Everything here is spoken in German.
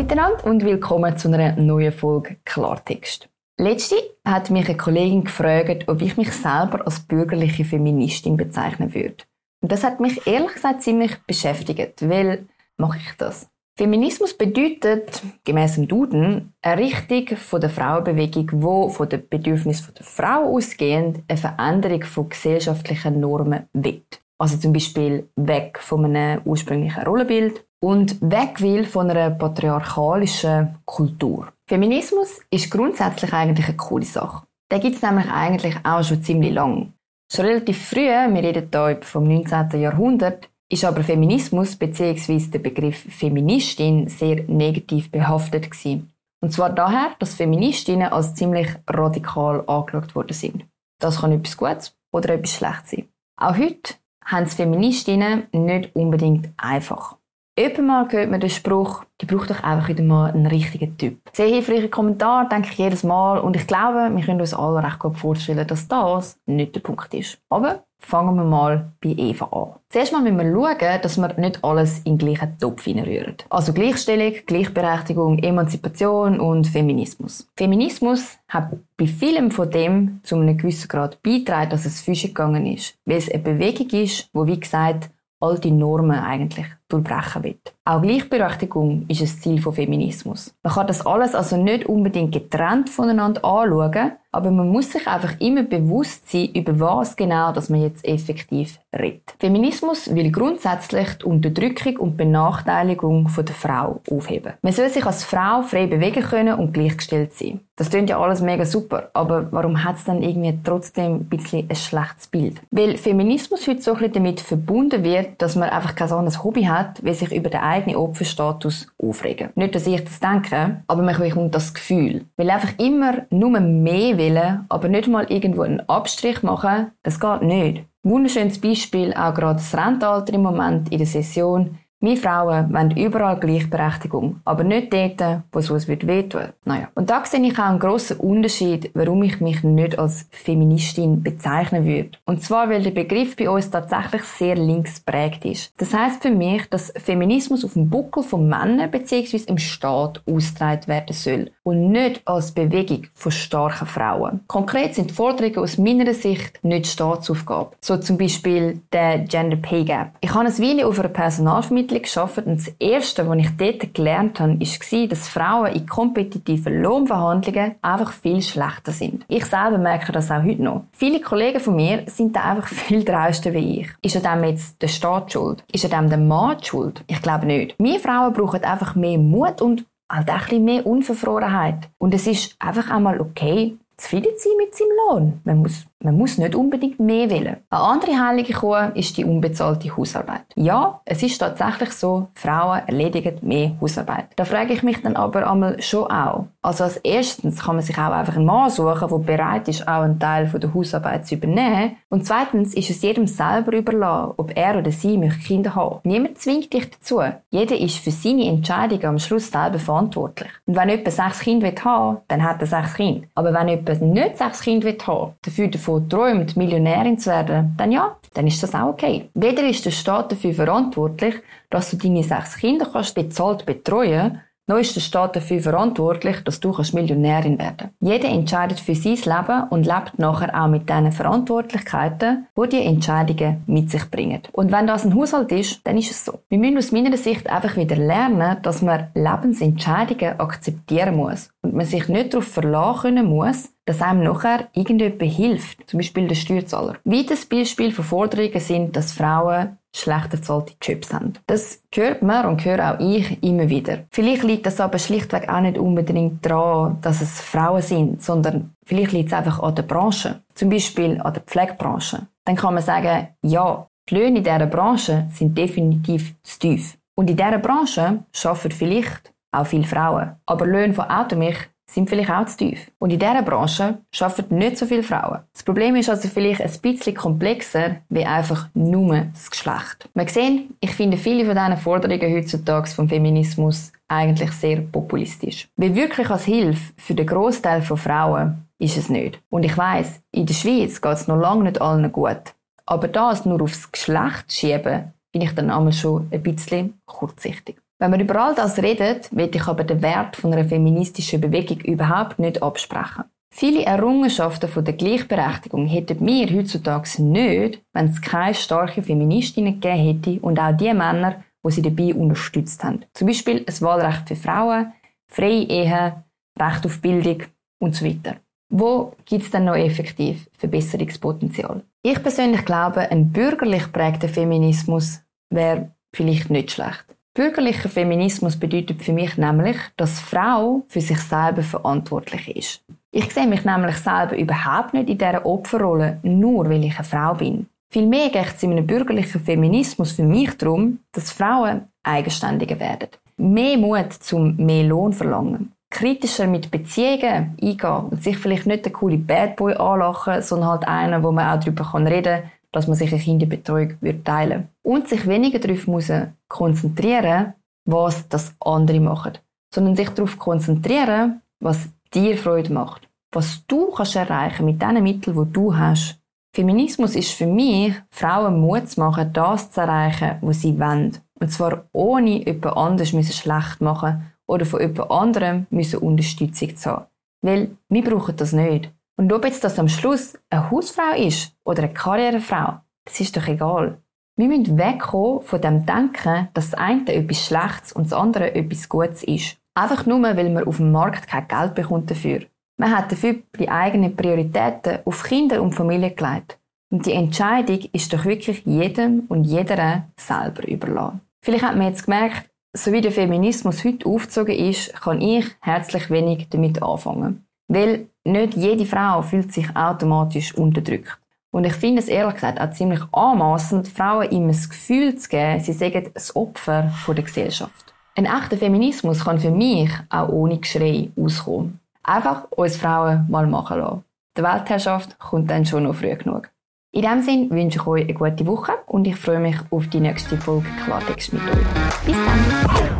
miteinander und willkommen zu einer neuen Folge Klartext. Letzte hat mich eine Kollegin gefragt, ob ich mich selber als bürgerliche Feministin bezeichnen würde. Und das hat mich ehrlich gesagt ziemlich beschäftigt, weil mache ich das? Feminismus bedeutet, gemäß dem Duden, eine Richtung von der Frauenbewegung, wo von den Bedürfnissen der Frau ausgehend eine Veränderung von gesellschaftlichen Normen will. Also zum Beispiel weg von einem ursprünglichen Rollenbild und weg will von einer patriarchalischen Kultur. Feminismus ist grundsätzlich eigentlich eine coole Sache. Den gibt es nämlich eigentlich auch schon ziemlich lang. Schon relativ früh, wir reden hier vom 19. Jahrhundert, ist aber Feminismus bzw. der Begriff Feministin sehr negativ behaftet gewesen. Und zwar daher, dass Feministinnen als ziemlich radikal angeschaut worden sind. Das kann etwas Gutes oder etwas Schlechtes sein. Auch heute haben es Feministinnen nicht unbedingt einfach. Mal hört man den Spruch, die braucht doch einfach wieder mal einen richtigen Typ. Sehr hilfreiche Kommentar, denke ich jedes Mal. Und ich glaube, wir können uns alle recht gut vorstellen, dass das nicht der Punkt ist. Aber fangen wir mal bei Eva an. Zuerst mal müssen wir schauen, dass wir nicht alles in den gleichen Topf hineinrühren. Also Gleichstellung, Gleichberechtigung, Emanzipation und Feminismus. Feminismus hat bei vielem von dem zu einem gewissen Grad beigetragen, dass es Fische gegangen ist. Weil es eine Bewegung ist, wo wie gesagt all die Normen eigentlich durchbrechen wird. Auch Gleichberechtigung ist ein Ziel von Feminismus. Man kann das alles also nicht unbedingt getrennt voneinander anschauen, aber man muss sich einfach immer bewusst sein, über was genau dass man jetzt effektiv redet. Feminismus will grundsätzlich die Unterdrückung und Benachteiligung von der Frau aufheben. Man soll sich als Frau frei bewegen können und gleichgestellt sein. Das klingt ja alles mega super, aber warum hat es dann irgendwie trotzdem ein bisschen ein schlechtes Bild? Weil Feminismus heute so ein bisschen damit verbunden wird, dass man einfach kein ein Hobby hat, hat, will sich über den eigenen Opferstatus aufregen. Nicht, dass ich das denke, aber man bekommt das Gefühl. Weil einfach immer nur mehr wollen, aber nicht mal irgendwo einen Abstrich machen, das geht nicht. Wunderschönes Beispiel, auch gerade das Rentalter im Moment in der Session. Wir Frauen wollen überall Gleichberechtigung, aber nicht dort, wo es uns wehtun Naja. Und da sehe ich auch einen grossen Unterschied, warum ich mich nicht als Feministin bezeichnen würde. Und zwar, weil der Begriff bei uns tatsächlich sehr links prägt ist. Das heißt für mich, dass Feminismus auf dem Buckel von Männern bzw. im Staat ausgetragen werden soll und nicht als Bewegung von starken Frauen. Konkret sind Forderungen aus meiner Sicht nicht Staatsaufgabe. So zum Beispiel der Gender Pay Gap. Ich habe ein Weile auf einer Personalvermittlung Vermittlung gearbeitet und das Erste, was ich dort gelernt habe, war, dass Frauen in kompetitiven Lohnverhandlungen einfach viel schlechter sind. Ich selber merke das auch heute noch. Viele Kollegen von mir sind da einfach viel dreister wie ich. Ist an dem jetzt der Staat schuld? Ist an dem der Mann schuld? Ich glaube nicht. Wir Frauen brauchen einfach mehr Mut und halt auch ein mehr Unverfrorenheit. Und es ist einfach einmal okay, zufrieden sein mit seinem Lohn. Man muss man muss nicht unbedingt mehr wählen. Eine andere heilige Kuh ist die unbezahlte Hausarbeit. Ja, es ist tatsächlich so, Frauen erledigen mehr Hausarbeit. Da frage ich mich dann aber einmal schon auch. Also als erstens kann man sich auch einfach einen Mann suchen, der bereit ist, auch einen Teil der Hausarbeit zu übernehmen. Und zweitens ist es jedem selber überlassen, ob er oder sie möchte Kinder haben. Niemand zwingt dich dazu. Jeder ist für seine Entscheidungen am Schluss selber verantwortlich. Und wenn jemand sechs Kinder haben will, dann hat er sechs Kinder. Aber wenn jemand nicht sechs Kinder haben will, dafür davon träumt, Millionärin zu werden, dann ja, dann ist das auch okay. Weder ist der Staat dafür verantwortlich, dass du deine sechs Kinder kannst bezahlt betreuen noch ist der Staat dafür verantwortlich, dass du Millionärin werden kannst. Jeder entscheidet für sein Leben und lebt nachher auch mit diesen Verantwortlichkeiten, die die Entscheidungen mit sich bringen. Und wenn das ein Haushalt ist, dann ist es so. Wir müssen aus meiner Sicht einfach wieder lernen, dass man Lebensentscheidungen akzeptieren muss und man sich nicht darauf verlassen können muss, dass einem nachher irgendjemand hilft, zum Beispiel der Steuerzahler. Weiteres Beispiel von Forderungen sind, dass Frauen schlechter bezahlte Jobs haben. Das hört man und höre auch ich immer wieder. Vielleicht liegt das aber schlichtweg auch nicht unbedingt daran, dass es Frauen sind, sondern vielleicht liegt es einfach an der Branche. Zum Beispiel an der Pflegebranche. Dann kann man sagen, ja, die Löhne in dieser Branche sind definitiv zu tief. Und in dieser Branche arbeiten vielleicht auch viele Frauen. Aber Löhne von Automilch sind vielleicht auch zu tief. Und in dieser Branche arbeiten nicht so viele Frauen. Das Problem ist also vielleicht ein bisschen komplexer, wie einfach nur das Geschlecht. Wir sehen, ich finde viele von diesen Forderungen heutzutage vom Feminismus eigentlich sehr populistisch. Wie wirklich als Hilfe für den Großteil von Frauen ist es nicht. Und ich weiß, in der Schweiz geht es noch lange nicht allen gut. Aber das nur aufs Geschlecht schieben, bin ich dann einmal schon ein bisschen kurzsichtig. Wenn wir über all das reden, will ich aber den Wert von einer feministischen Bewegung überhaupt nicht absprechen. Viele Errungenschaften von der Gleichberechtigung hätten wir heutzutage nicht, wenn es keine starken Feministinnen gegeben hätte und auch die Männer, die sie dabei unterstützt haben. Zum Beispiel ein Wahlrecht für Frauen, freie Ehe, Recht auf Bildung und so weiter. Wo gibt es denn noch effektiv Verbesserungspotenzial? Ich persönlich glaube, ein bürgerlich prägter Feminismus wäre vielleicht nicht schlecht. Bürgerlicher Feminismus bedeutet für mich nämlich, dass Frau für sich selber verantwortlich ist. Ich sehe mich nämlich selber überhaupt nicht in dieser Opferrolle, nur weil ich eine Frau bin. Vielmehr geht es in einem bürgerlichen Feminismus für mich darum, dass Frauen eigenständiger werden. Mehr Mut zum mehr Lohn verlangen. Kritischer mit Beziehungen eingehen und sich vielleicht nicht der coole Bad Boy anlachen, sondern halt einen, wo man auch darüber reden kann, dass man sich eine Kinderbetreuung teilen würde. Und sich weniger darauf muss konzentrieren, was das andere machen, sondern sich darauf konzentrieren, was dir Freude macht. Was du kannst erreichen mit den Mitteln, die du hast. Feminismus ist für mich, Frauen Mut zu machen, das zu erreichen, was sie wollen. Und zwar ohne jemand müssen schlecht machen oder von jemand anderem müssen Unterstützung zu haben. Weil wir brauchen das nicht. Und ob jetzt das am Schluss eine Hausfrau ist oder eine Karrierefrau, das ist doch egal. Wir müssen wegkommen von dem Denken, dass das eine etwas Schlechtes und das andere etwas Gutes ist. Einfach nur, weil man auf dem Markt kein Geld bekommt dafür. Man hat dafür die eigenen Prioritäten auf Kinder und Familie gelegt. Und die Entscheidung ist doch wirklich jedem und jeder selber überlassen. Vielleicht hat man jetzt gemerkt, so wie der Feminismus heute aufgezogen ist, kann ich herzlich wenig damit anfangen. Weil nicht jede Frau fühlt sich automatisch unterdrückt. Und ich finde es ehrlich gesagt auch ziemlich anmaßend, Frauen immer das Gefühl zu geben, sie seien das Opfer der Gesellschaft. Ein echter Feminismus kann für mich auch ohne Geschrei auskommen. Einfach uns Frauen mal machen lassen. Die Weltherrschaft kommt dann schon noch früh genug. In diesem Sinne wünsche ich euch eine gute Woche und ich freue mich auf die nächste Folge Klartext mit euch. Bis dann!